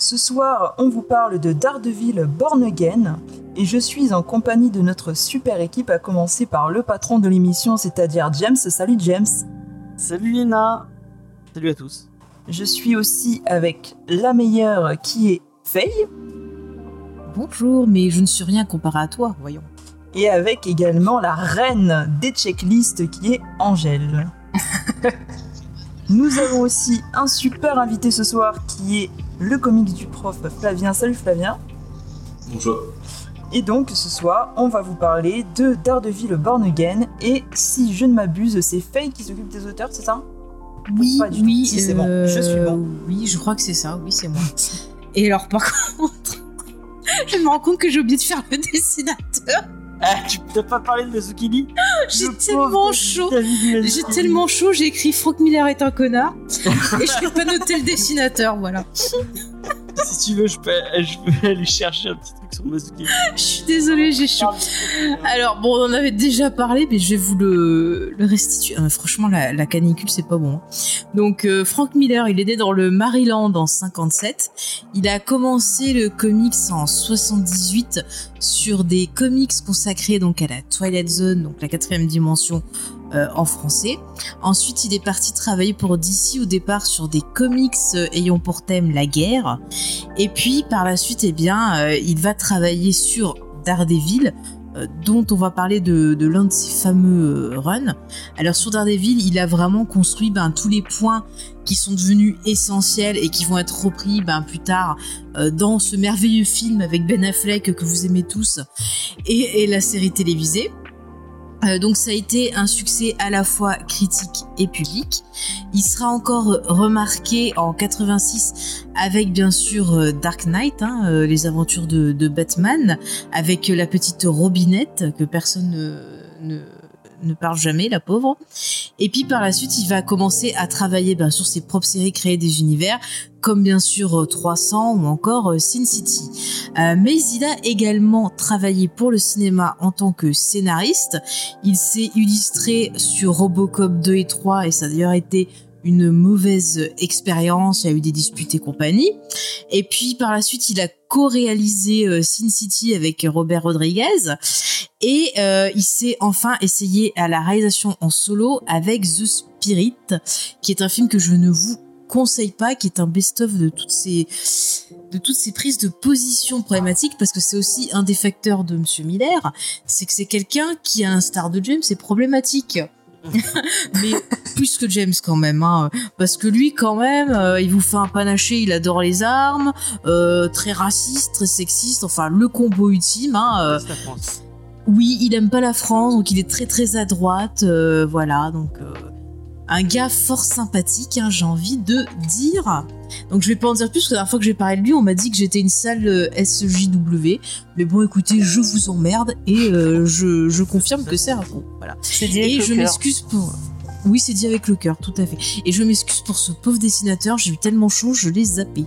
Ce soir, on vous parle de Daredevil Born Again et je suis en compagnie de notre super équipe à commencer par le patron de l'émission, c'est-à-dire James. Salut James. Salut Lina Salut à tous Je suis aussi avec la meilleure qui est Faye Bonjour, mais je ne suis rien comparé à toi, voyons. et avec également la reine des checklists qui est Angèle. Nous avons aussi un super invité ce soir qui est le comics du prof Flavien. Salut Flavien. Bonjour. Et donc ce soir, on va vous parler de Daredevil Born Again. Et si je ne m'abuse, c'est Faye qui s'occupe des auteurs, c'est ça? Oui, Pas du tout. oui, Si, c'est bon. Je suis bon. Oui, je crois que c'est ça, oui, c'est moi. Et alors, par contre, je me rends compte que j'ai oublié de faire le dessinateur. Ah, tu t'as pas parlé de Mazukini J'ai Le tellement chaud. J'ai tellement chaud, j'ai écrit Frank Miller est un connard. et je n'ai pas noté le dessinateur, voilà. Si tu veux, je peux, aller chercher un petit truc sur Mazukini. Je suis désolée, j'ai chaud. Alors, bon, on en avait déjà parlé, mais je vais vous le, restituer. Ah, franchement, la, la canicule, c'est pas bon. hein. Donc, euh, Frank Miller, il est né dans le Maryland en 57. Il a commencé le comics en 78 sur des comics consacrés donc à la Twilight Zone, donc la quatrième dimension euh, en français. Ensuite, il est parti travailler pour DC au départ sur des comics euh, ayant pour thème la guerre. Et puis, par la suite, eh bien, euh, il va travailler sur Daredevil, dont on va parler de, l'un de ses fameux runs. Alors sur Daredevil, il a vraiment construit ben, tous les points qui sont devenus essentiels et qui vont être repris ben, plus tard dans ce merveilleux film avec Ben Affleck que vous aimez tous et la série télévisée. Euh, donc ça a été un succès à la fois critique et public. Il sera encore remarqué en 86 avec bien sûr euh, Dark Knight, hein, euh, les aventures de, de Batman, avec la petite Robinette que personne ne, ne, ne parle jamais, la pauvre. Et puis par la suite, il va commencer à travailler ben, sur ses propres séries, créer des univers, comme bien sûr euh, 300 ou encore euh, Sin City. Euh, mais il a également travaillé pour le cinéma en tant que scénariste. Il s'est illustré sur Robocop 2 et 3 et ça a d'ailleurs été une mauvaise expérience, il y a eu des disputes et compagnie. Et puis par la suite, il a co-réalisé euh, Sin City avec Robert Rodriguez et euh, il s'est enfin essayé à la réalisation en solo avec The Spirit, qui est un film que je ne vous conseille pas, qui est un best-of de toutes ces de toutes ces prises de position problématiques, parce que c'est aussi un des facteurs de Monsieur Miller, c'est que c'est quelqu'un qui a un star de James, c'est problématique. mais plus que James quand même, hein, parce que lui quand même, euh, il vous fait un panaché, il adore les armes, euh, très raciste, très sexiste, enfin le combo ultime. Hein, euh, la France. oui, il aime pas la France, donc il est très très à droite, euh, voilà, donc un gars fort sympathique, hein, j'ai envie de dire. Donc je vais pas en dire plus, parce que la dernière fois que j'ai parlé de lui, on m'a dit que j'étais une sale euh, SJW, mais bon écoutez, je vous emmerde, et euh, je, je confirme que c'est un con, voilà. C'est dit Et je m'excuse pour... Oui, c'est dit avec le cœur, tout à fait. Et je m'excuse pour ce pauvre dessinateur, j'ai eu tellement chaud, je l'ai zappé.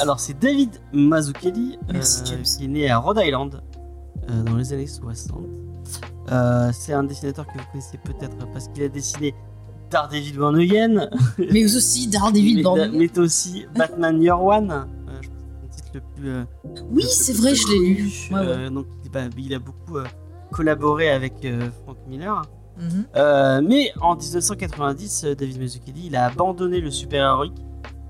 Alors, c'est David Mazzucchelli, Merci, euh, qui est né à Rhode Island euh, dans les années 60. Euh, c'est un dessinateur que vous connaissez peut-être parce qu'il a dessiné Daredevil Born Again, Mais aussi Daredevil Born mais aussi Batman Year One. euh, je pense que c'est le plus. euh, Oui, c'est vrai, je l'ai lu. connu. Ouais, ouais. Euh, donc, bah, il a beaucoup collaboré avec Frank Miller. Mhm. Mais en 1990, euh, David Mazzucchelli, il a abandonné le super-héroïque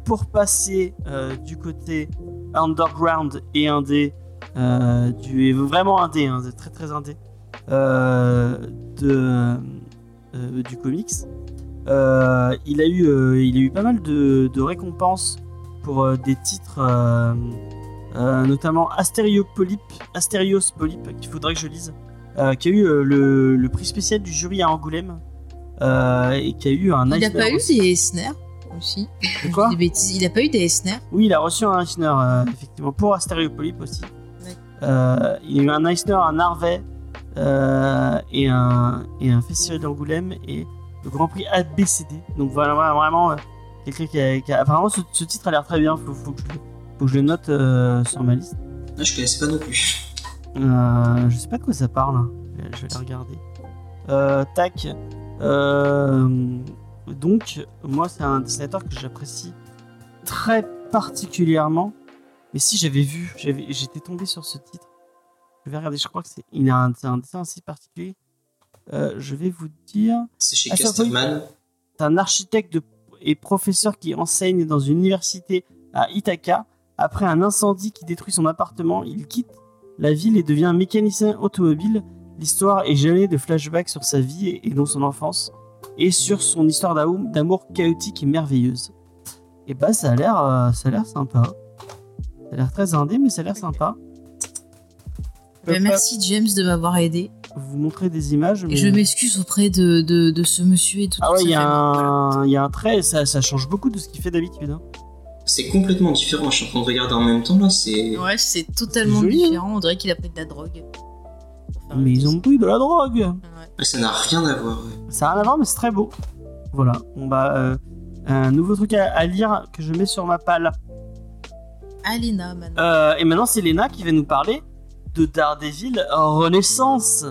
pour passer euh, du côté underground et indé, euh, du, vraiment indé, hein, très très indé, euh, de, euh, du comics. Euh, il, a eu, euh, il a eu pas mal de, de récompenses pour euh, des titres, notamment Astériopolype, Astérios Polype, qu'il faudrait que je lise, qui a eu le, le prix spécial du jury à Angoulême et qui a eu un Il n'a pas eu des Eisner aussi De quoi Des bêtises. Il n'a pas eu des Eisner Oui, il a reçu un Eisner, effectivement, pour Astériopolype aussi. Ouais. Il a eu un Eisner à Narvet et, un, et un festival d'Angoulême et le Grand Prix ABCD. Donc voilà, vraiment, euh, quelqu'un qui a, qui a- Apparemment, ce, ce titre a l'air très bien. Faut, faut, que, je, le- faut que je le note euh, sur ma liste. Ah, je connaissais pas non plus. Euh, je sais pas de quoi ça parle. hein. Je vais la regarder. Euh, tac. Donc, moi, c'est un dessinateur que j'apprécie très particulièrement. Mais si j'avais vu, j'étais tombé sur ce titre. Je vais regarder, je crois que c'est un, un dessin assez particulier. Euh, je vais vous dire. C'est chez Ah, Casterman. C'est un architecte de- et professeur qui enseigne dans une université à Ithaca. Après un incendie qui détruit son appartement, il quitte la ville et devient mécanicien automobile. L'histoire est jalonnée de flashbacks sur sa vie et dans son enfance, et sur son histoire d'amour chaotique et merveilleuse. Et bah ça a l'air, euh, ça a l'air sympa. Ça a l'air très indé, mais ça a l'air sympa. Bah, peux merci James de m'avoir aidé. Vous montrer des images. Et je m'excuse auprès de, de, de ce monsieur et de Ah ouais, il y, a famille. Voilà. un- il y a un trait, ça, ça change beaucoup de ce qu'il fait d'habitude. hein. C'est complètement différent. Je suis en train de regarder en même temps là. C'est. Ouais, c'est totalement joli, hein. différent. On dirait qu'il a pris de la drogue. Enfin, Mais ils ont pris de la drogue. ouais. Ça n'a rien à voir. ouais. Ça n'a rien à voir, mais c'est très beau. Voilà. Bon bah, euh, un nouveau truc à, à lire que je mets sur ma palle. Alina, maintenant. Euh, et maintenant, c'est Léna qui va nous parler de Daredevil Renaissance.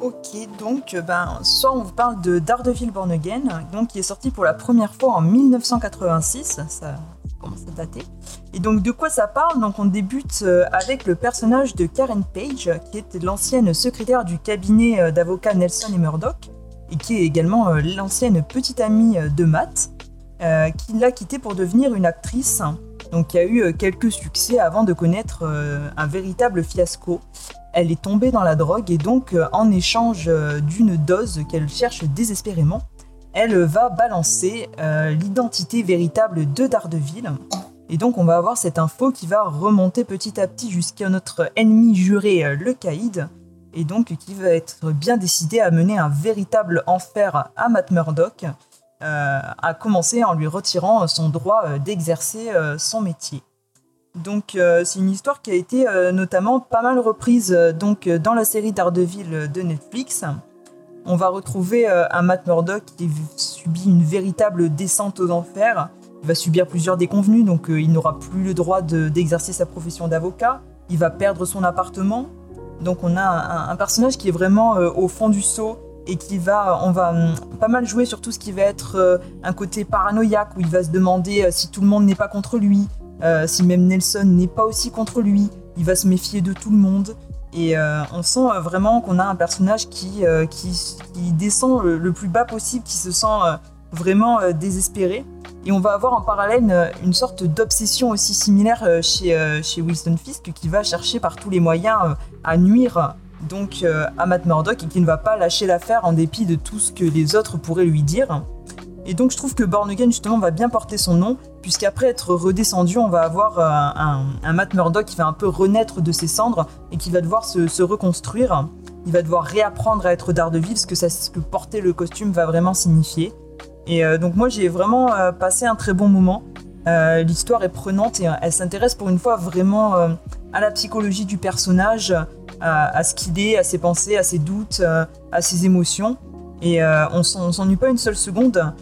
Ok, donc euh, ben, ce soir on vous parle de Daredevil Born Again, qui est sorti pour la première fois en 1986, ça commence à dater. Et donc de quoi ça parle? Donc on débute euh, avec le personnage de Karen Page, qui était l'ancienne secrétaire du cabinet euh, d'avocats Nelson et Murdoch, et qui est également l'ancienne petite amie de Matt, qui l'a quitté pour devenir une actrice, donc qui a eu euh, quelques succès avant de connaître euh, un véritable fiasco. Elle est tombée dans la drogue et donc euh, en échange d'une dose qu'elle cherche désespérément, elle va balancer l'identité véritable de Daredevil. Et donc on va avoir cette info qui va remonter petit à petit jusqu'à notre ennemi juré, le Caïd, et donc qui va être bien décidé à mener un véritable enfer à Matt Murdock, euh, à commencer en lui retirant son droit euh, d'exercer euh, son métier. Donc euh, c'est une histoire qui a été euh, notamment pas mal reprise euh, donc euh, dans la série Daredevil euh, de Netflix. On va retrouver euh, un Matt Murdock qui subit une véritable descente aux enfers. Il va subir plusieurs déconvenus, donc euh, il n'aura plus le droit de- d'exercer sa profession d'avocat. Il va perdre son appartement. Donc on a un, personnage qui est vraiment euh, au fond du seau et qui va, on va hum, pas mal jouer sur tout ce qui va être euh, un côté paranoïaque où il va se demander euh, si tout le monde n'est pas contre lui, euh, si même Nelson n'est pas aussi contre lui, il va se méfier de tout le monde. Et on sent vraiment qu'on a un personnage qui, qui, descend le, plus bas possible, qui se sent vraiment désespéré. Et on va avoir en parallèle une, sorte d'obsession aussi similaire chez, chez Wilson Fisk, qui va chercher par tous les moyens à nuire donc euh, à Matt Murdock et qui ne va pas lâcher l'affaire en dépit de tout ce que les autres pourraient lui dire. Et donc je trouve que Born justement va bien porter son nom, puisqu'après être redescendu, on va avoir euh, un, Matt Murdock qui va un peu renaître de ses cendres et qui va devoir se, reconstruire. Il va devoir réapprendre à être Daredevil, ce que, ce que porter le costume va vraiment signifier. Et euh, donc moi j'ai vraiment euh, passé un très bon moment. Euh, L'histoire est prenante et euh, elle s'intéresse pour une fois vraiment euh, à la psychologie du personnage, à, à ce qu'il est, à ses pensées, à ses doutes, euh, à ses émotions. Et euh, on s'en- s'ennuie pas une seule seconde.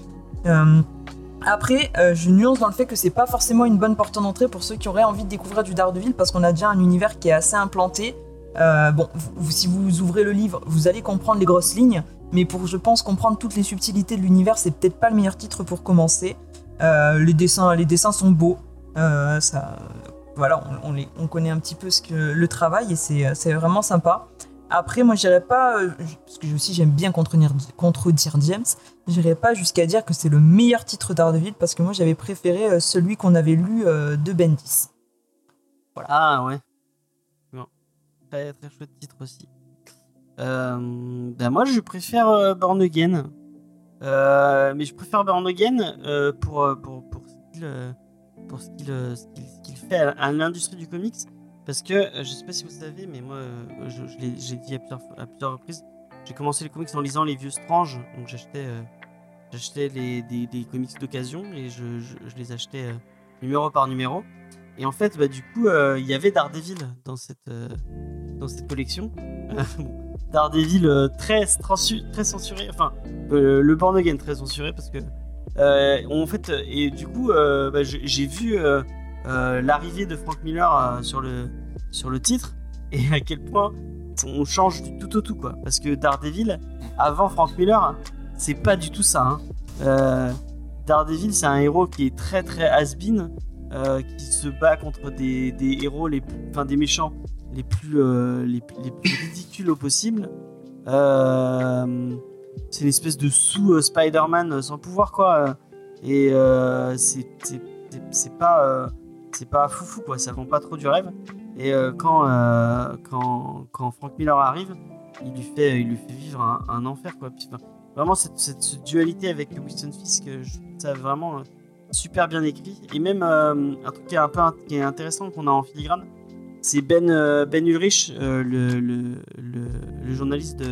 Euh, après, je nuance dans le fait que c'est pas forcément une bonne porte d'entrée pour ceux qui auraient envie de découvrir du Daredevil parce qu'on a déjà un univers qui est assez implanté. Bon, si vous ouvrez le livre, vous allez comprendre les grosses lignes, mais pour, je pense, comprendre toutes les subtilités de l'univers, c'est peut-être pas le meilleur titre pour commencer. Les, dessins, les dessins sont beaux. Ça, voilà, on, les- on connaît un petit peu ce que, le travail et c'est c'est vraiment sympa. Après, moi, j'irais pas, euh, parce que aussi j'aime bien contredire, contredire James, j'irais pas jusqu'à dire que c'est le meilleur titre Daredevil parce que moi j'avais préféré euh, celui qu'on avait lu euh, de Bendis. Ah ouais. Bon. Très, très chouette titre aussi. Euh, ben moi je préfère euh, Born Again. Euh, mais je préfère Born Again euh, pour, euh, pour, pour ce qu'il euh, pour euh, qu'il- fait à, l'industrie du comics. Parce que euh, je sais pas si vous savez, mais moi euh, j'ai dit à plusieurs, à plusieurs reprises, j'ai commencé les comics en lisant les vieux Strange. Donc j'achetais euh, des, des comics d'occasion et je, je, les achetais numéro par numéro. Et en fait, bah, du coup, il y avait Daredevil dans cette, dans cette collection. Daredevil très, très censuré, enfin le Born Again très censuré parce que en fait et du coup bah, j'ai vu l'arrivée de Frank Miller euh, sur le sur le titre et à quel point on change du tout au tout quoi. Parce que Daredevil avant Frank Miller c'est pas du tout ça hein. Euh, Daredevil c'est un héros qui est très très has-been euh, qui se bat contre des, héros les enfin des méchants les plus euh, les, les plus ridicules au possible. Euh, c'est une espèce de sous euh, Spider-Man euh, sans pouvoir quoi. Euh, et euh, c'est pas euh, c'est pas foufou quoi. Ça vend pas trop du rêve. Et euh, quand, euh, quand quand Frank Miller arrive il lui fait il lui fait vivre un, enfer quoi. Vraiment cette, cette, dualité avec Winston Fisk euh, je trouve ça vraiment euh, super bien écrit. Et même un truc qui est un peu qui est intéressant qu'on a en filigrane c'est Ben Ben Ulrich le, le, le, journaliste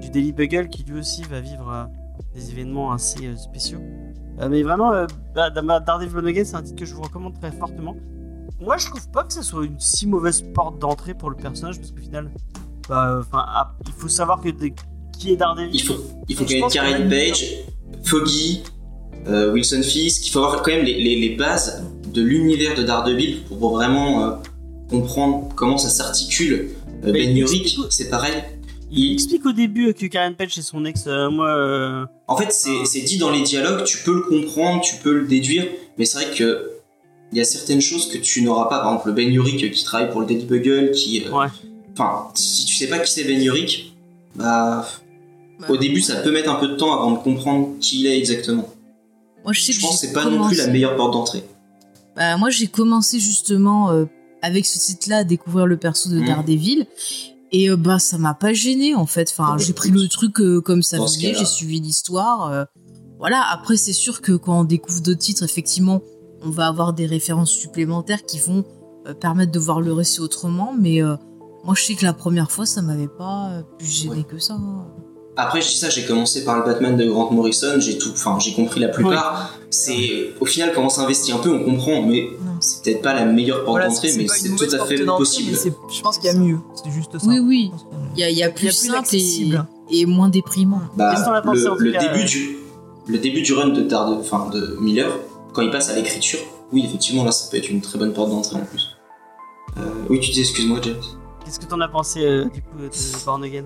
du Daily Bugle qui lui aussi va vivre des événements assez spéciaux mais vraiment, euh, bah, Dar- Daredevil Again, c'est un titre que je vous recommande très fortement. Moi, je trouve pas que ce soit une si mauvaise porte d'entrée pour le personnage, parce qu'au final, bah, euh, ah, il faut savoir que qui est Daredevil. Il faut, il faut qu'il y ait Karen Page, Foggy, euh, Wilson Fisk. Il faut avoir quand même les, les- les bases de l'univers de Daredevil pour vraiment euh, comprendre comment ça s'articule. Euh, ben Urich, c'est pareil. Il explique au début que Karen Page c'est son ex. euh, moi, euh, En fait, c'est c'est dit dans les dialogues, tu peux le comprendre, tu peux le déduire, mais c'est vrai que il y a certaines choses que tu n'auras pas. Par exemple, Ben Urich qui travaille pour le Dead Bugle, qui. euh, Ouais. Enfin, si tu sais pas qui c'est Ben Urich, bah. Bah, Au début, ça peut mettre un peu de temps avant de comprendre qui il est exactement. Moi, je sais Je que pense que j'ai c'est pas non plus la commencé- meilleure porte d'entrée. Bah, moi, j'ai commencé justement euh, avec ce titre-là à découvrir le perso de Mhm. Daredevil. Et euh, bah, ça m'a pas gêné en fait. Enfin, j'ai pris le truc euh, comme ça venait, j'ai suivi l'histoire. euh, voilà, après, c'est sûr que quand on découvre d'autres titres, effectivement, on va avoir des références supplémentaires qui vont permettre de voir le récit autrement. Mais moi, je sais que la première fois, ça m'avait pas plus gêné Ouais. que ça. Après, je dis ça, j'ai commencé par le Batman de Grant Morrison, j'ai tout, enfin, j'ai compris la plupart. C'est, au final, quand on s'investit un peu, on comprend, mais. C'est peut-être pas la meilleure porte Voilà, d'entrée, mais c'est tout à fait possible. Je pense qu'il y a mieux. C'est juste ça. Oui, oui. Je pense qu'il y a. Il y a, il y a plus plus simple et, accessible. et moins déprimant. Bah, Qu'est-ce que t'en as pensé, le, cas, début euh du, le début du run de, enfin, de Miller, quand il passe à l'écriture, oui, effectivement, là, ça peut être une très bonne porte d'entrée en plus. Euh, oui, tu dis, excuse-moi, James. Qu'est-ce que t'en as pensé euh, du coup de Born Again?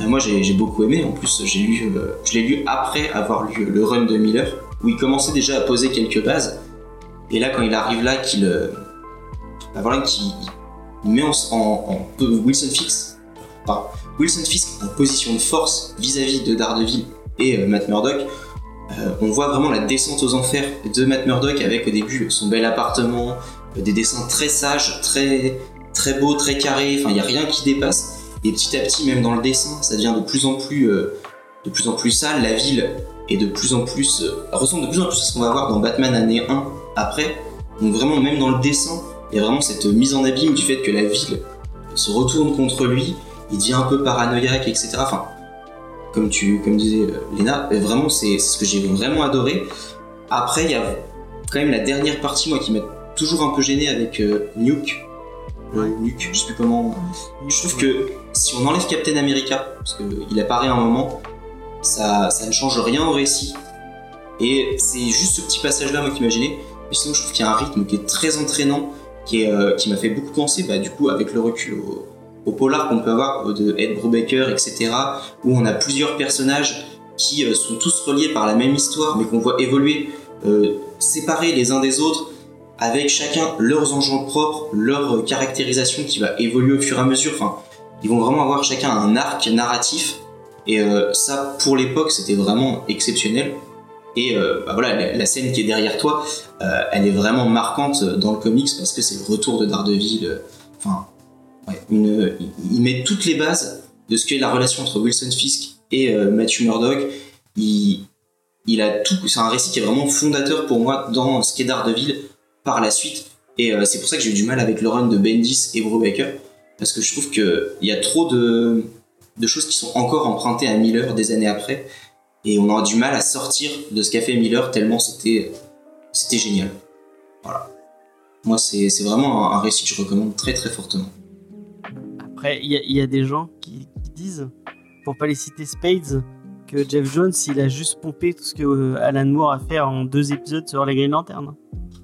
Euh, moi, j'ai beaucoup aimé. En plus, j'ai lu, euh, je l'ai lu après avoir lu le run de Miller, où il commençait déjà à poser quelques bases. Et là, quand il arrive là, qu'il, euh, bah voilà, il met en, Wilson Fisk, enfin, Wilson en position de force vis-à-vis de Daredevil et euh, Matt Murdock. euh, on voit vraiment la descente aux enfers de Matt Murdock avec au début son bel appartement, des dessins très sages, très très beaux, très carrés. Enfin, il y a rien qui dépasse. Et petit à petit, même dans le dessin, ça devient de plus en plus, de plus en plus sale. La ville est de plus en plus, ressemble de plus en plus à ce qu'on va voir dans Batman année 1 après. Donc vraiment, même dans le dessin, il y a vraiment cette mise en abîme du fait que la ville se retourne contre lui. Il devient un peu paranoïaque, etc. Enfin, comme tu, comme disait euh, Léna, euh, vraiment, c'est ce que j'ai vraiment adoré. Après, il y a quand même la dernière partie, moi, qui m'a toujours un peu gêné avec euh, Nuke. Nuke, je sais plus comment. Je trouve que si on enlève Captain America, parce qu'il apparaît un moment, ça, ça ne change rien au récit. Et c'est juste ce petit passage-là, moi, qui m'a gêné. Sinon, je trouve qu'il y a un rythme qui est très entraînant, qui, euh, qui m'a fait beaucoup penser, bah, du coup, avec le recul, au, polar qu'on peut avoir euh, de Ed Brubaker, etc., où on a plusieurs personnages qui euh, sont tous reliés par la même histoire, mais qu'on voit évoluer, séparés les uns des autres, avec chacun leurs enjeux propres, leur caractérisation qui va évoluer au fur et à mesure. Ils vont vraiment avoir chacun un arc narratif. Et ça, pour l'époque, c'était vraiment exceptionnel. Et euh, bah voilà, la, scène qui est derrière toi, euh, elle est vraiment marquante dans le comics parce que c'est le retour de Daredevil. euh, Enfin, il, met toutes les bases de ce qu'est la relation entre Wilson Fisk et euh, Matthew Murdock. Il, il a tout. C'est un récit qui est vraiment fondateur pour moi dans ce qu'est Daredevil par la suite. Et c'est pour ça que j'ai eu du mal avec le run de Bendis et Brubaker parce que je trouve qu'il y a trop de choses qui sont encore empruntées à Miller des années après et on aura du mal à sortir de ce qu'a fait Miller tellement c'était c'était génial. Voilà. Moi c'est vraiment un, récit que je recommande très très fortement. Après, il y, a- il y a des gens qui, qui disent, pour pas les citer Spades, que Jeff Jones, il a juste pompé tout ce que euh, Alan Moore a fait en deux épisodes sur les Green Lantern.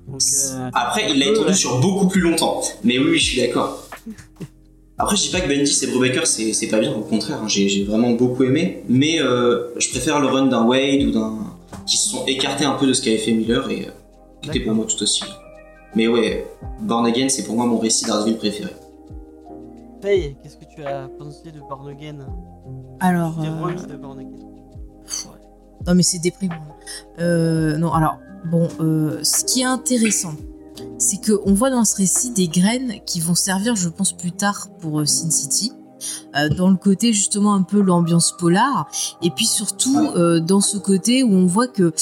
Donc, euh, Après, il l'a étendu Ouais. sur beaucoup plus longtemps. Mais oui, je suis d'accord. Après, je dis pas que Bendis et Brubaker c'est c'est pas bien, au contraire, hein, j'ai vraiment beaucoup aimé. Mais euh, je préfère le run d'un Wade ou d'un. qui se sont écartés un peu de ce qu'avait fait Miller et euh, qui était pour moi tout aussi. Mais ouais, Born Again, c'est pour moi mon récit d'Ardeville préféré. Faye, qu'est-ce que tu as pensé de Born Again? Alors. Euh, de Born Again pff, ouais. Non, mais c'est déprimant. Euh, non, alors, bon, euh, ce qui est intéressant, c'est qu'on voit dans ce récit des graines qui vont servir, je pense, plus tard pour euh, Sin City. euh, dans le côté justement un peu l'ambiance polar. Et puis surtout euh, dans ce côté où on voit que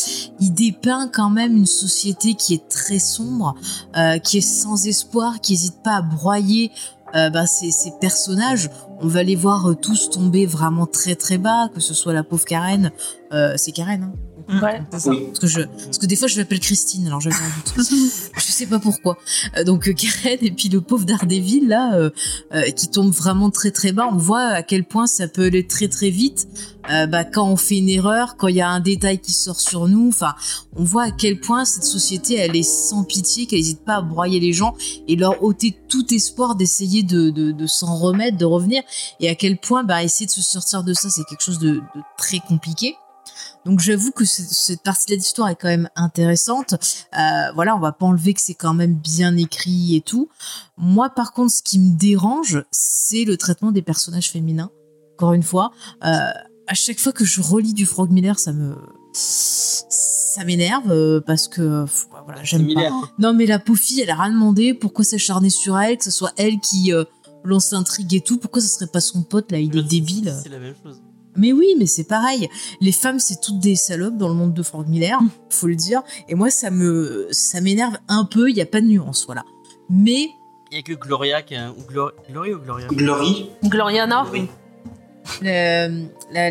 il dépeint quand même une société qui est très sombre euh, qui est sans espoir qui hésite pas à broyer bah, ces, ces personnages. On va les voir tous tomber vraiment très très bas que ce soit la pauvre Karen c'est Karen hein Ouais, c'est ça. Oui. parce que je parce que des fois je l'appelle Christine alors j'avais un doute. Je sais pas pourquoi. Euh, donc euh, Karen et puis le pauvre Daredevil là euh, euh, qui tombe vraiment très très bas. On voit à quel point ça peut aller très très vite. Euh, bah, quand on fait une erreur quand il y a un détail qui sort sur nous enfin on voit à quel point cette société elle est sans pitié qu'elle n'hésite pas à broyer les gens et leur ôter tout espoir d'essayer de, de, de s'en remettre de revenir. Et à quel point bah, essayer de se sortir de ça c'est quelque chose de, de très compliqué donc j'avoue que ce- cette partie de l'histoire est quand même intéressante. Euh, voilà, on va pas enlever que c'est quand même bien écrit et tout. Moi, par contre, ce qui me dérange, c'est le traitement des personnages féminins. Encore une fois, euh, à chaque fois que je relis du Frog Miller, ça me ça m'énerve euh, parce que pff, voilà, j'aime pas. Non, mais la fille, elle a rien demandé. Pourquoi s'acharner sur elle Que ce soit elle qui euh, lance l'intrigue et tout? Pourquoi ce serait pas son pote là? Il est débile. C'est la même chose. Mais oui, mais c'est pareil. Les femmes, c'est toutes des salopes dans le monde de Frank Miller, faut le dire. Et moi, ça me, ça m'énerve un peu. Il y a pas de nuance, voilà. Mais Il y a que Gloria qui a... ou Glor- Glory ou Gloria? Glory, Gloriana oui, la, la, la,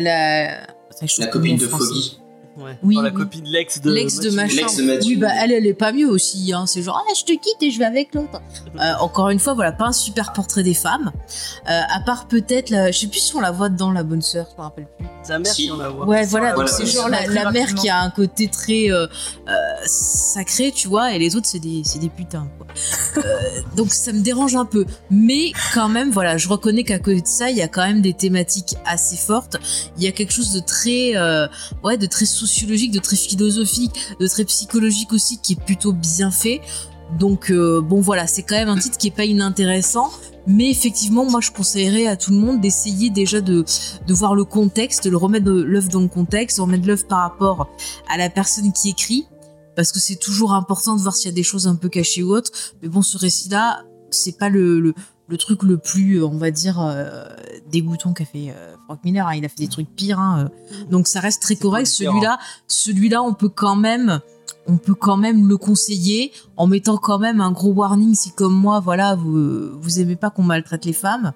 la trouve copine de. Foggy. Ouais. Oui, Oh, la oui. copine Lex de L'ex de machin. L'ex de Matthew. Oui, bah elle, elle est pas mieux aussi. Hein. C'est genre, ah, je te quitte et je vais avec l'autre. Euh, encore une fois, voilà, pas un super portrait des femmes. Euh, à part peut-être, la... je sais plus si on la voit dans La Bonne Sœur, je me rappelle plus. Sa mère, Si. on la voit. Ouais, voilà, Voilà, donc c'est genre la, mère qui a un côté très euh, euh, sacré, tu vois, et les autres, c'est des, c'est des putains, quoi. Euh, donc ça me dérange un peu. Mais quand même, voilà, je reconnais qu'à côté de ça, il y a quand même des thématiques assez fortes. Il y a quelque chose de très, euh, ouais, de très sociologique, de très philosophique, de très psychologique aussi, qui est plutôt bien fait. Donc euh, bon voilà, c'est quand même un titre qui est pas inintéressant, mais effectivement moi je conseillerais à tout le monde d'essayer déjà de, de voir le contexte, de le remettre l'œuvre dans le contexte, de remettre l'œuvre par rapport à la personne qui écrit, parce que c'est toujours important de voir s'il y a des choses un peu cachées ou autres. Mais bon, ce récit-là, c'est pas le, le truc le plus, on va dire, euh, dégoûtant qu'a fait euh, Frank Miller. hein. Il a fait des trucs pires, hein, euh. donc ça reste très correct. Celui-là, celui-là, on peut quand même on peut quand même le conseiller en mettant quand même un gros warning si comme moi voilà vous vous aimez pas qu'on maltraite les femmes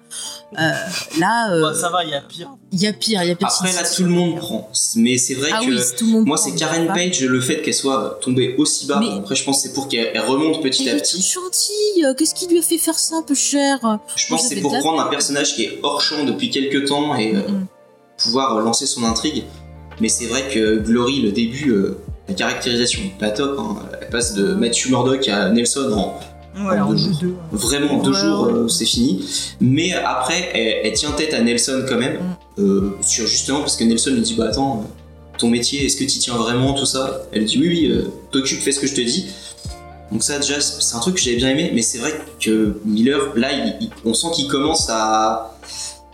Euh, là euh, Bah, ça va, il y a pire. il y a pire il y a pire Après, là, tout le monde prend. Mais c'est vrai ah que oui tout le monde moi, c'est Karen Page, le fait qu'elle soit tombée aussi bas. Mais- Après, je pense que c'est pour qu'elle elle remonte petit à petit. gentille euh, qu'est-ce qui lui a fait faire ça un peu cher? Je pense c'est pour prendre un personnage qui est hors champ depuis quelques temps et Mm. pouvoir euh, lancer son intrigue. Mais c'est vrai que Glory, le début, euh, la caractérisation, pas top. hein. Elle passe de Matthew Murdock à Nelson en Ouais, en deux jours. deux. vraiment deux Ouais, jours, euh, c'est fini. Mais après, elle, elle tient tête à Nelson quand même, Mm. euh, sur justement parce que Nelson lui dit bah attends, euh, ton métier, est-ce que tu tiens vraiment tout ça? Elle dit oui oui, euh, t'occupes, fais ce que je te dis. Donc ça déjà c'est un truc que j'avais bien aimé, mais c'est vrai que Miller là, il- il- on sent qu'il commence à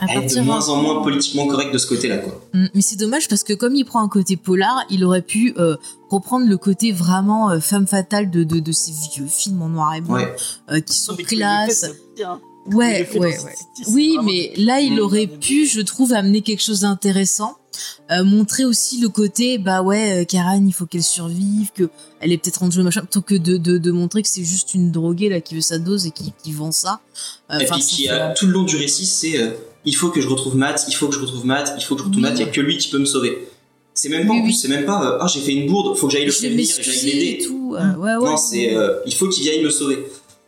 à être de moins en moins politiquement correct de ce côté-là quoi. Mm, Mais c'est dommage parce que comme il prend un côté polar, il aurait pu euh, reprendre le côté vraiment euh, femme fatale de, de, de ces vieux films en noir et blanc Ouais. euh, qui sont mais classe. Ouais, ouais, ouais. Oui, vraiment- mais là, il aurait pu, je trouve, amener quelque chose d'intéressant. Euh, montrer aussi le côté, bah ouais, euh, Karen, il faut qu'elle survive, que elle est peut-être en jeu, machin, plutôt que de, de, de montrer que c'est juste une droguée là qui veut sa dose et qui, qui vend ça. Euh, Et enfin, puis qui a tout le long du récit, c'est euh, il faut que je retrouve Matt, il faut que je retrouve Matt, il faut que je retrouve. Matt, il y a que lui qui peut me sauver. C'est même pas Oui, en plus, oui. c'est même pas euh, ah j'ai fait une bourde, faut que j'aille le prévenir j'aille l'aider. et tout. euh, Mm. ouais, ouais. Non, c'est euh, il faut qu'il vienne me sauver.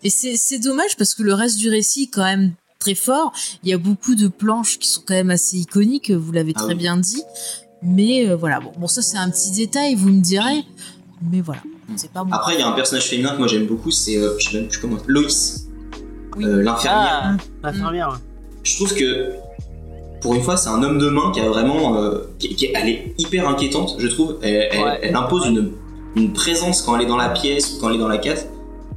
Et c'est c'est dommage parce que le reste du récit est quand même très fort. Il y a beaucoup de planches qui sont quand même assez iconiques, vous l'avez Ah très oui. bien dit. Mais euh, voilà, bon, bon, ça c'est un petit détail, vous me direz. Mais voilà, c'est pas bon. Après, il y a un personnage féminin que moi j'aime beaucoup, c'est, euh, je sais même plus comment, Loïs, Oui. Euh, l'infirmière. Ah, l'infirmière. ouais. Je trouve que pour une fois, c'est un homme de main qui a vraiment, euh, qui, qui- elle est hyper inquiétante, je trouve. Elle, elle- Ouais. elle impose une, une présence quand elle est dans la pièce ou quand elle est dans la case.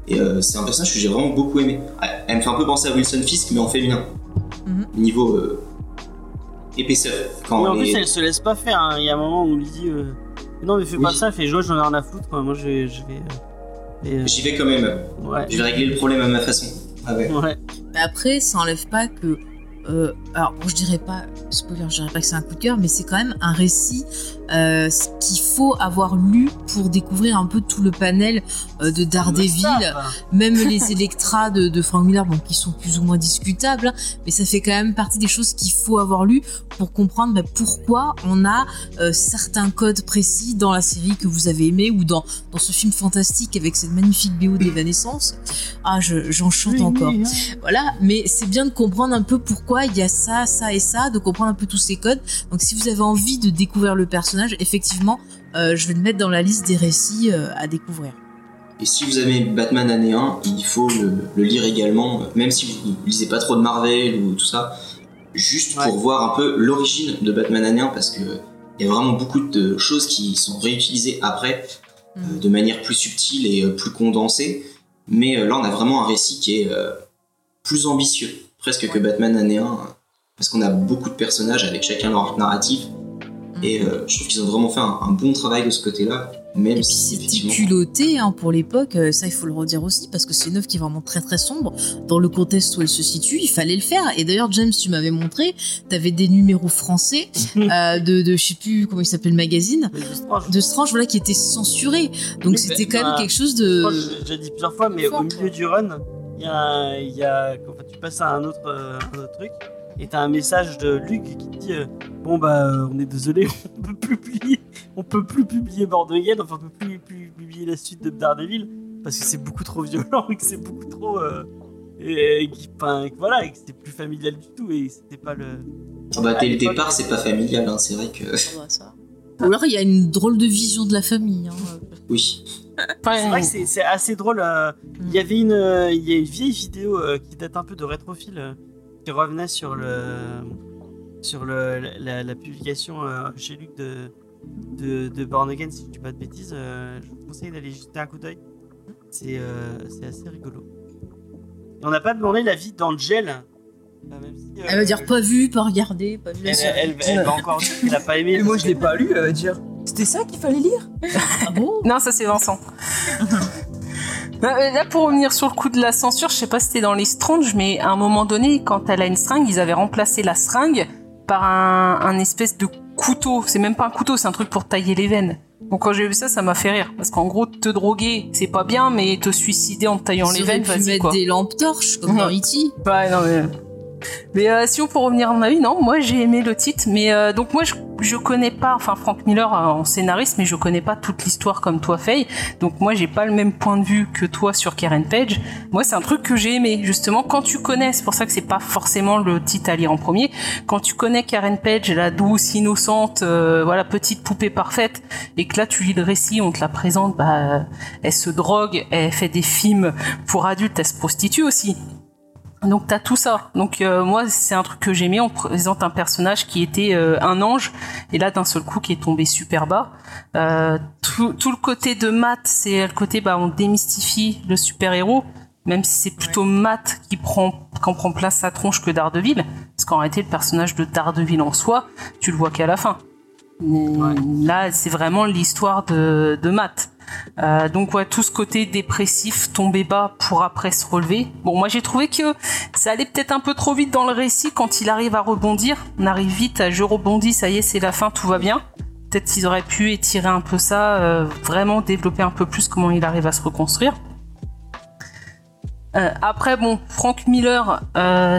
Et euh, c'est un personnage que j'ai vraiment beaucoup aimé. Elle, elle me fait un peu penser à Wilson Fisk, mais en féminin. Mhm. Niveau euh, épaisseur. Quand Mais en plus, est- elle se laisse pas faire. hein. Il y a un moment où on lui dit euh, Non, mais fais pas ça, fais jouer, j'en ai rien à foutre. quoi. Moi, je vais. Je vais et, J'y vais quand même. ouais. Je vais régler le problème à ma façon. Ah ouais. Ouais. Mais après, ça enlève pas que. Euh, alors, bon, je dirais pas, spoiler, je dirais pas que c'est un coup de cœur, mais c'est quand même un récit euh, qu'il faut avoir lu pour découvrir un peu tout le panel euh, de Daredevil, Mustapha. même les Electras de, de Frank Miller, bon, qui sont plus ou moins discutables, hein, mais ça fait quand même partie des choses qu'il faut avoir lu pour comprendre bah, pourquoi on a certains codes précis dans la série que vous avez aimé ou dans, dans ce film fantastique avec cette magnifique BO d'Evanescence. Ah, je- j'en chante encore. Voilà, mais c'est bien de comprendre un peu pourquoi il y a ça, ça et ça, de comprendre un peu tous ces codes. Donc si vous avez envie de découvrir le personnage, effectivement, euh, je vais le mettre dans la liste des récits euh, à découvrir. Et si vous aimez Batman année 1, il faut le, le lire également, même si vous lisez pas trop de Marvel ou tout ça, juste pour voir un peu l'origine de Batman année 1, parce que il y a vraiment beaucoup de choses qui sont réutilisées après, euh, Mhm. de manière plus subtile et plus condensée. Mais là, on a vraiment un récit qui est plus ambitieux, presque que Batman année 1, euh, parce qu'on a beaucoup de personnages avec chacun leur narratif. Et euh, je trouve qu'ils ont vraiment fait un, un bon travail de ce côté-là, même Et puis si c'était effectivement. culotté hein, pour l'époque, euh, ça il faut le redire aussi, parce que c'est une œuvre qui est vraiment très très sombre. Dans le contexte où elle se situe, il fallait le faire. Et d'ailleurs, James, tu m'avais montré, t'avais des numéros français euh, de, de, je sais plus comment il s'appelle le magazine, je- de Strange, voilà, qui étaient censurés. Donc Oui, c'était quand même quelque chose je crois que de... j'ai déjà dit plusieurs fois, mais fort, au milieu du run, y a, un- il y a enfin, tu passes à un autre, euh, un autre truc, et t'as un message de Luc qui te dit euh, Bon, bah, euh, on est désolé, on peut plus publier, on peut plus publier Bordergate, enfin, on peut plus, plus publier la suite de Daredevil, parce que c'est beaucoup trop violent et que c'est beaucoup trop. euh, et, et qui- enfin, voilà, et que c'était plus familial du tout, et c'était pas le. Ah bah, dès le départ, c'est pas familial, hein, c'est vrai que. Ou alors il y a une drôle de vision de la famille. hein. Oui. C'est vrai que c'est- assez drôle. euh, Il y avait une, euh, il y a une vieille vidéo euh, qui date un peu de rétrophile qui revenait sur le, sur le, la, la publication chez Luc de, de, de Born Again, si je dis pas de bêtises. je vous conseille d'aller jeter un coup d'œil. C'est c'est assez rigolo. Et on n'a pas demandé l'avis d'Angel. si, euh, Elle va dire pas vu, pas regardé, pas vu la Elle, elle- elle va encore dire qu'elle a pas aimé. Et moi je l'ai pas lu, elle va dire C'était ça qu'il fallait lire Ah bon Non, ça c'est Vincent. Bah, euh, Là, pour revenir sur le coup de la censure, je sais pas si c'était dans les Strange, mais à un moment donné, quand elle a une seringue, ils avaient remplacé la seringue par un, un espèce de couteau. C'est même pas un couteau, c'est un truc pour tailler les veines. Donc quand j'ai vu ça, ça m'a fait rire. Parce qu'en gros, te droguer, c'est pas bien, mais te suicider en te taillant les Ils veines, vas-y mettre quoi. des lampes torches comme dans. E.T. Ouais, non, mais... Mais euh, si on peut revenir à mon avis, non, moi j'ai aimé le titre, mais euh, donc moi je, je connais pas, enfin Frank Miller euh, en scénariste, mais je connais pas toute l'histoire comme toi Faye, donc moi j'ai pas le même point de vue que toi sur Karen Page. Moi c'est un truc que j'ai aimé, justement quand tu connais, c'est pour ça que c'est pas forcément le titre à lire en premier, quand tu connais Karen Page, la douce, innocente, euh, voilà petite poupée parfaite, et que là tu lis le récit, on te la présente, bah elle se drogue, elle fait des films pour adultes, elle se prostitue aussi. Donc t'as tout ça. Donc euh, moi c'est un truc que j'aimais. On présente un personnage qui était euh, un ange et là d'un seul coup qui est tombé super bas. Euh, tout, tout le côté de Matt, c'est le côté bah on démystifie le super héros, même si c'est plutôt Matt qui prend prend place sa tronche que Daredevil, parce qu'en réalité le personnage de Daredevil en soi, tu le vois qu'à la fin. Là c'est vraiment l'histoire de, de Matt. Euh, donc ouais, tout ce côté dépressif, tomber bas pour après se relever. Bon, moi j'ai trouvé que ça allait peut-être un peu trop vite dans le récit quand il arrive à rebondir. On arrive vite à je rebondis, ça y est, c'est la fin, tout va bien. Peut-être qu'ils auraient pu étirer un peu ça, euh, vraiment développer un peu plus comment il arrive à se reconstruire. Euh, après, bon, Frank Miller,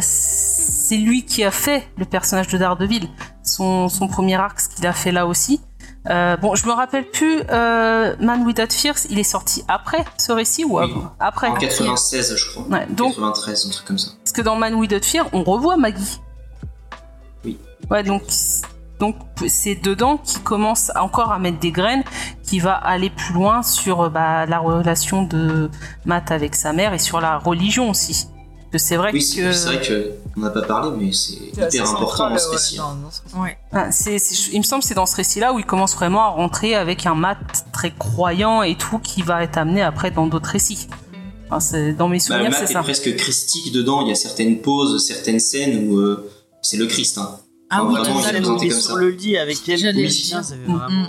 c'est lui qui a fait le personnage de Daredevil. Son, son premier arc, ce qu'il a fait là aussi. Euh, bon, je me rappelle plus, euh, Man Without Fears, il est sorti après ce récit ou Oui. avant Après. En 96, je crois. Ouais, donc, 93, un truc comme ça. parce que dans Man Without Fear, on revoit Maggie. Oui. Ouais, donc donc c'est dedans qui commence encore à mettre des graines, qui va aller plus loin sur bah, la relation de Matt avec sa mère et sur la religion aussi. Que c'est vrai Oui, que c'est vrai que on n'a pas parlé, mais c'est hyper important dans ce ouais, récit. dans- dans ce récit. Ouais. C'est, c'est- il me semble que c'est dans ce récit-là où il commence vraiment à rentrer avec un Matt très croyant et tout qui va être amené après dans d'autres récits. Enfin, c'est, dans mes Bah, souvenirs, c'est est ça. presque christique dedans. Il y a certaines pauses, certaines scènes où euh, c'est le Christ. Hein. Ah Enfin, oui, vraiment, il est présenté comme sur ça. le lit avec elle. J'allais Oui, c'est Mm, vraiment. mm,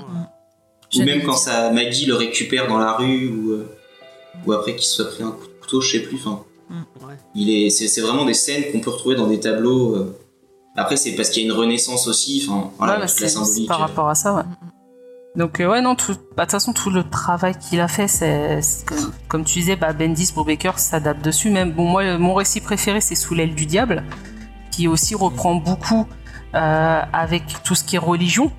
euh, Ou même quand ça, Maggie le récupère dans la rue ou, euh, ou après qu'il se soit pris un coup de couteau, je sais plus. Enfin, ouais. il est, c'est, c'est vraiment des scènes qu'on peut retrouver dans des tableaux. euh. Après, c'est parce qu'il y a une renaissance aussi. Enfin, voilà, Ouais, bah, la symbolique. par euh. rapport à ça, ouais. Donc, euh, ouais, non, bah, de toute façon, tout le travail qu'il a fait, c'est, comme tu disais, bah, Bendis, Brubaker s'adapte dessus. Même, bon, moi, mon récit préféré, c'est Sous l'aile du diable, qui aussi reprend beaucoup euh, avec tout ce qui est religion.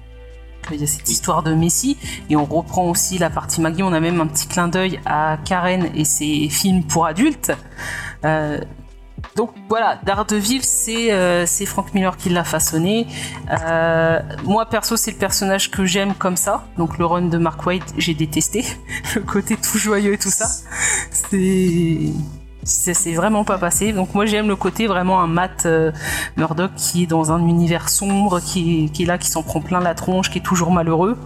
Il y a cette histoire de Messie, et on reprend aussi la partie Maggie. On a même un petit clin d'œil à Karen et ses films pour adultes. Euh, donc voilà, Daredevil, c'est euh, c'est Frank Miller qui l'a façonné. Euh, moi perso, c'est le personnage que j'aime comme ça. Donc le run de Mark Waid, j'ai détesté le côté tout joyeux et tout ça. C'est ça s'est vraiment pas passé. Donc moi j'aime le côté vraiment un Matt euh, Murdock qui est dans un univers sombre, qui est, qui est là, qui s'en prend plein la tronche, qui est toujours malheureux.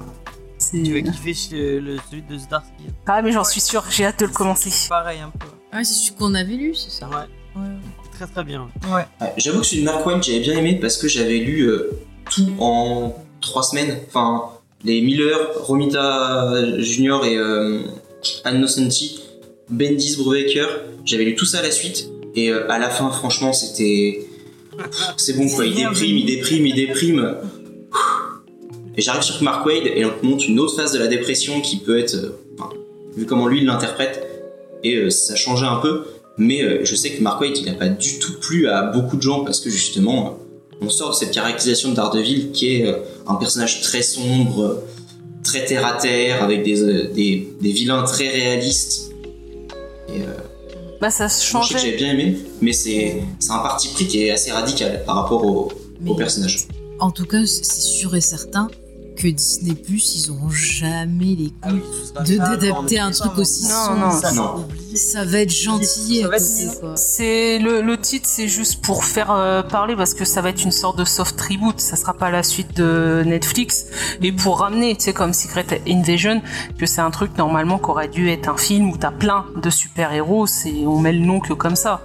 C'est- Tu vas kiffer le, celui de Starsky. Ah mais j'en suis sûr, j'ai hâte de le commencer. Pareil un peu. Ah, c'est celui qu'on avait lu, c'est ça Ouais. Ouais. Très très bien. Ouais. Ouais, J'avoue que celui de Mark Waid, j'avais bien aimé parce que j'avais lu euh, tout en trois semaines. Enfin, les Miller, Romita Junior et euh, Anne Nocenti, Bendis Brubaker, j'avais lu tout ça à la suite. Et euh, à la fin, franchement, c'était. C'est bon quoi, il déprime, il déprime, il déprime. Et j'arrive sur Mark Waid et on te montre une autre phase de la dépression qui peut être. euh, enfin, vu comment lui il l'interprète, et euh, ça changeait un peu. Mais euh, je sais que Mark Waid, il n'a pas du tout plu à beaucoup de gens parce que justement, on sort de cette caractérisation de Daredevil qui est un personnage très sombre, très terre à terre, avec des, des, des vilains très réalistes. Et euh, Bah ça moi, je sais que changeait. j'avais bien aimé, mais c'est un parti pris qui est assez radical par rapport au, au personnage. En tout cas, c'est sûr et certain que Disney Plus, ils auront jamais les Ah couilles de d'adapter un truc aussi Non, sombre. non, ça, non. Ça va être gentil. C'est le, le titre, c'est juste pour faire euh, parler parce que ça va être une sorte de soft reboot. Ça sera pas la suite de Netflix et pour ramener, tu sais, comme Secret Invasion, que c'est un truc normalement qui aurait dû être un film où t'as plein de super héros. C'est on met le nom que comme ça.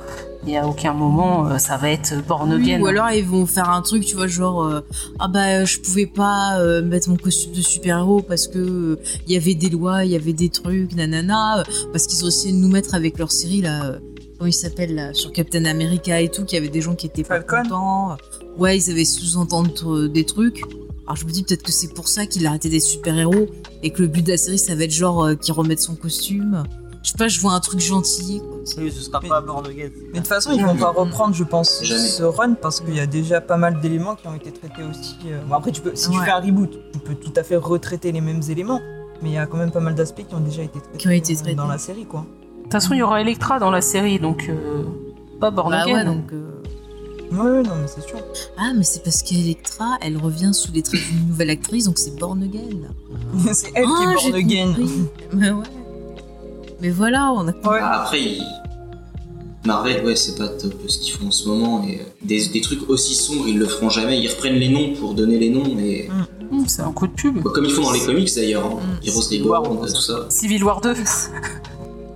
Et à aucun moment euh, ça va être Born Oui, ou alors ils vont faire un truc, tu vois, genre euh, ah bah je pouvais pas euh, mettre mon costume de super-héros parce que euh, il y avait des lois, il y avait des trucs, nanana, euh, parce qu'ils ont essayé de nous mettre avec leur série là, euh, comment il s'appelle là, sur Captain America et tout, qu'il y avait des gens qui étaient pas Falcon contents. Ouais, ils avaient sous-entendre euh, des trucs. Alors je me dis peut-être que c'est pour ça qu'il a arrêté des super-héros et que le but de la série ça va être genre euh, qu'il remette son costume. Je sais pas, je vois un truc gentil. Oui, ce sera Mais- pas Born Again. Mais de toute façon, ils vont pas reprendre, je pense, Jamais. ce run parce qu'il y a déjà pas mal d'éléments qui ont été traités aussi. euh, Bon, après, tu peux, si tu fais un reboot, tu peux tout à fait retraiter les mêmes éléments, mais il y a quand même pas mal d'aspects qui ont déjà été traités, Qui ont été traités. dans la série, quoi. De toute façon, il y aura Electra dans la série, donc euh, pas Born Bah Again. ouais, donc. euh, Ouais, ouais, non, mais c'est sûr. Ah, mais c'est parce qu'Electra, elle revient sous les traits d'une nouvelle actrice, donc c'est Born Again. c'est elle qui Ah, est j'ai born again. compris. Mais ouais. Mais voilà, on a Ouais. Ah, Après, il- Marvel, ouais, c'est pas top ce qu'ils font en ce moment. Et euh, des, des trucs aussi sombres, ils le feront jamais. Ils reprennent les noms pour donner les noms. Et... Hum, c'est un coup de pub. Bah, comme ils font dans les comics d'ailleurs. Hein. Mm. Heroes Civil War, tout ça. Civil War 2.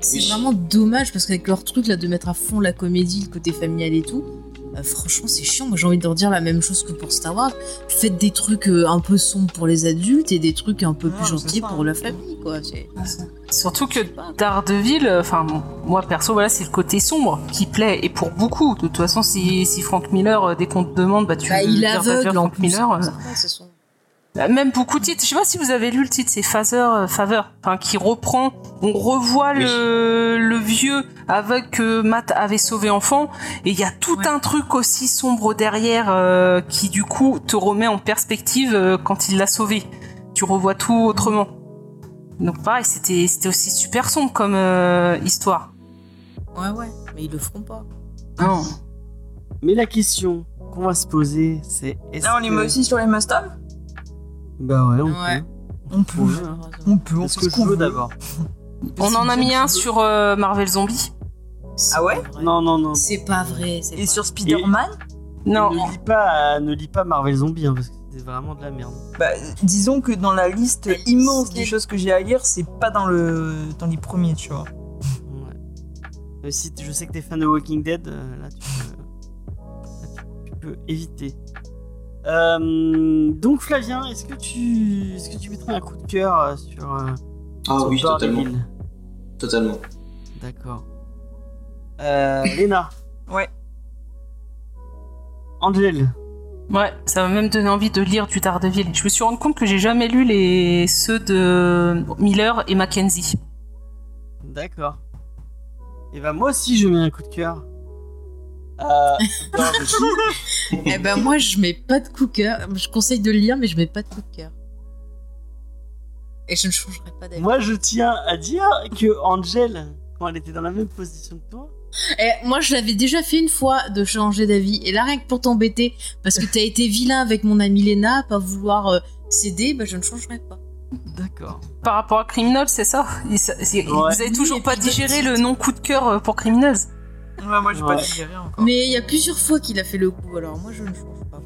C'est Oui. vraiment dommage parce qu'avec leur truc là de mettre à fond la comédie, le côté familial et tout, euh, franchement c'est chiant. Moi j'ai envie de leur dire la même chose que pour Star Wars. Faites des trucs euh, un peu sombres pour les adultes et des trucs un peu Non, plus gentils ça. pour la famille quoi. Surtout que. Daredevil, euh, enfin moi perso, voilà, c'est le côté sombre qui plaît et pour beaucoup. De toute façon, si, si Frank Miller, euh, dès qu'on te demande, bah tu Bah, il veux déjà aveugle Frank. Miller, vrai, Même beaucoup de titres. Je sais pas si vous avez lu le titre, c'est Father, euh, Favor, enfin qui reprend. On revoit Oui. le, le vieux avec que Matt avait sauvé enfant, et il y a tout Ouais. un truc aussi sombre derrière euh, qui du coup te remet en perspective euh, quand il l'a sauvé. Tu revois tout autrement. Donc pareil, c'était c'était aussi super sombre comme euh, histoire. Ouais ouais, mais ils le feront pas. Non. Mais la question qu'on va se poser, c'est Là, on que- aussi sur les must-have Bah ouais, on Ouais. peut. On peut. Ouais. On peut, on que ce je qu'on veux veut. d'abord On en a mis un sur euh, Marvel Zombie. C'est Ah ouais pas vrai. Non, non, non. C'est pas vrai. Et pas sur Spider-Man Non. Ne lis pas, ne lis pas Marvel Zombie, hein, parce que c'est vraiment de la merde. bah, Disons que dans la liste immense c'est- des choses que j'ai à lire, c'est pas dans, le... dans les premiers, tu vois. Ouais. Euh, si je sais que t'es fan de Walking Dead, euh, là tu peux, là, tu- tu peux éviter. Euh, donc Flavien, est-ce que tu, est-ce que tu mettrais un coup de cœur euh, sur, euh, Ah sur oui, totalement. Totalement. D'accord. Euh, Léna. Ouais. Angel. Ouais, ça m'a même donné envie de lire du Daredevil. Je me suis rendu compte que j'ai jamais lu les ceux de Miller et Mackenzie. D'accord. Et bah moi aussi je mets un coup de cœur. Euh. Eh ben moi je mets pas de coup de cœur. Je conseille de le lire mais je mets pas de coup de cœur. Et je ne changerai pas d'avis. moi je tiens à dire que Angel, quand elle était dans la même position que toi, Eh, moi, je l'avais déjà fait une fois de changer d'avis. Et là, rien que pour t'embêter, parce que t'as été vilain avec mon amie Léna, à pas vouloir euh, céder, bah, je ne changerai pas. d'accord. Par rapport à Criminals, c'est ça, Il- c'est- c'est- Vous avez Oui, toujours et pas digéré d'autres le non coup de cœur euh, pour Criminals Ouais, moi j'ai Ouais. pas digéré encore. Mais il y a plusieurs fois qu'il a fait le coup, alors moi, je ne change pas.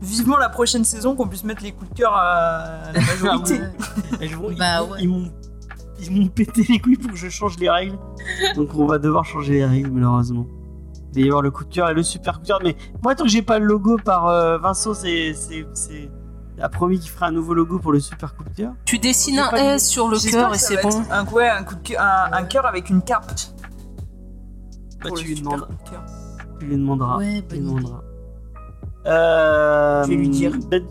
Vivement la prochaine saison qu'on puisse mettre les coups de cœur à la majorité. Ouais. Je vois- Bah ils, ouais. ils m'ont ils m'ont pété les couilles pour que je change les règles. Donc on va devoir changer les règles malheureusement. Il va y avoir le coup de cœur et le super coup de cœur. Mais moi tant que j'ai pas le logo par euh, Vincent, c'est c'est c'est il a promis qu'il fera un nouveau logo pour le super coup de cœur. Tu dessines un S sur le cœur et c'est bon. Un, ouais, un coup de cœur, un, un cœur avec une cape. Bah, Pour tu le lui super demandes, cœur. tu lui demanderas. Ouais, tu lui demanderas. Euh, Je vais lui dire. ben,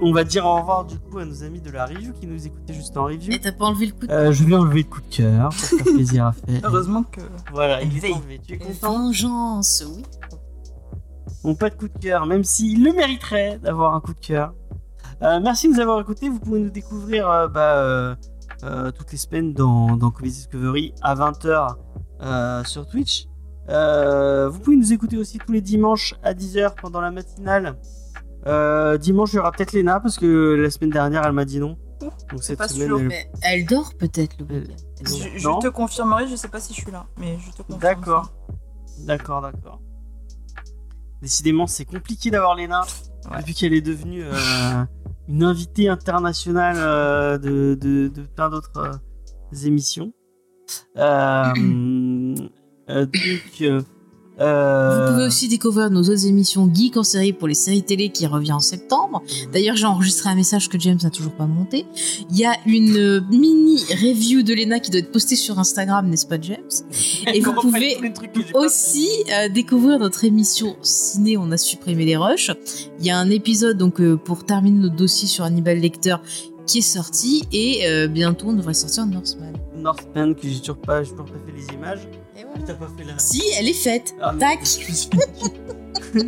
on va dire au revoir du coup à nos amis de la review qui nous écoutaient juste en review. Et t'as pas enlevé le coup de Euh, je vais enlever le coup de cœur pour faire plaisir à faire. Heureusement que. Voilà, il est enlevé. Tu es content Vengeance, oui. Bon, pas de coup de cœur, même s'il le mériterait d'avoir un coup de cœur. Euh, merci de nous avoir écoutés. Vous pouvez nous découvrir euh, bah, euh, euh, toutes les semaines dans, dans Comedy Discovery à 20h euh, sur Twitch. Euh, vous pouvez nous écouter aussi tous les dimanches à 10h pendant la matinale. Euh, dimanche, il y aura peut-être Léna parce que la semaine dernière, elle m'a dit non. Donc cette pas semaine, sûr. elle- Mais elle dort peut-être, le bébé. Je, te confirmerai, je sais pas si je suis là, mais je te confirme. D'accord. D'accord, d'accord. Décidément, c'est compliqué d'avoir Léna Ouais. depuis qu'elle est devenue euh, une invitée internationale euh, de, de, de plein d'autres euh, émissions. Euh, donc, euh, euh, Vous pouvez aussi découvrir nos autres émissions geek en série pour les séries télé qui revient en septembre. D'ailleurs, j'ai enregistré un message que James n'a toujours pas monté. Il y a une euh, mini review de Lena qui doit être postée sur Instagram, n'est-ce pas, James? Et vous pouvez aussi euh, découvrir notre émission ciné on a supprimé les rushs il y a un épisode donc euh, pour terminer notre dossier sur Hannibal Lecter qui est sorti et euh, bientôt on devrait sortir Northman. Northman, que j'ai toujours pas, j'ai toujours pas fait les images. T'as pas fait la. si elle est faite Ah, tac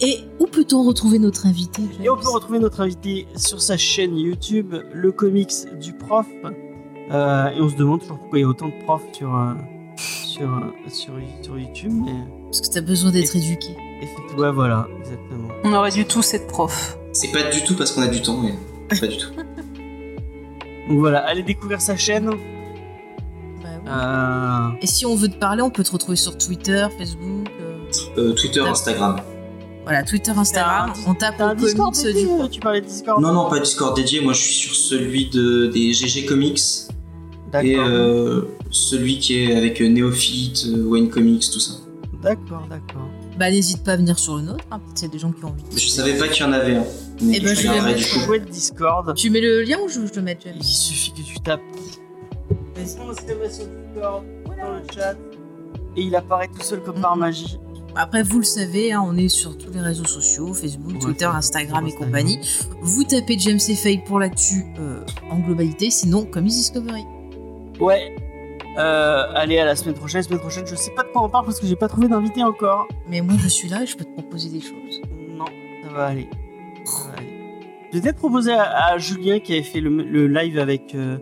et où peut-on retrouver notre invité Et on peut retrouver notre invité sur sa chaîne YouTube, le comics du prof. Euh, et on se demande toujours pourquoi il y a autant de profs sur, euh, sur, euh, sur, sur YouTube. Mais parce que t'as besoin d'être éduqué effectivement, ouais, voilà, exactement. On aurait dû tous être prof. C'est pas du tout parce qu'on a du temps, mais pas du tout. Donc voilà, allez découvrir sa chaîne. Bah. Euh, et si on veut te parler on peut te retrouver sur Twitter Facebook euh, Euh, Twitter, Instagram. voilà Twitter Instagram un- on tape un Discord comics dédié, du Tu parlais de Discord Non, non, pas Discord dédié. Moi, je suis sur celui de, des GG Comics D'accord. et euh, celui qui est avec Neophyte, Wayne Comics, tout ça. D'accord, d'accord. bah n'hésite pas à venir sur le nôtre hein, peut-être y a des gens qui ont envie Je savais pas qu'il y en avait un. Eh ben, je vais mettre du coup. Chouette Discord. tu mets le lien ou je, je le mets Il suffit que tu tapes exclamation Discord dans le chat et il apparaît tout seul comme par Mhm. magie. Après, vous le savez, hein, on est sur tous les réseaux sociaux, Facebook, Ouais, Twitter, Instagram et Instagram. compagnie. Vous tapez James et Faye pour l'actu euh, en globalité, sinon comme Discovery. Ouais. Euh, allez, à la semaine prochaine. La semaine prochaine, je sais pas de quoi on parle parce que j'ai pas trouvé d'invité encore. Mais moi, je suis là et je peux te proposer des choses. Non, ça va aller. Ça va aller. Je vais peut-être proposer à, à Julien qui avait fait le, le live avec, euh,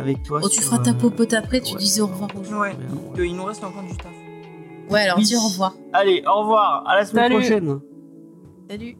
avec toi. Oh, tu feras ta euh, popote après, tu ouais. disais au revoir aux gens. Ouais, il nous reste encore du taf. Ouais, alors Oui. dis au revoir. Allez, au revoir, à la semaine Salut. prochaine. Salut.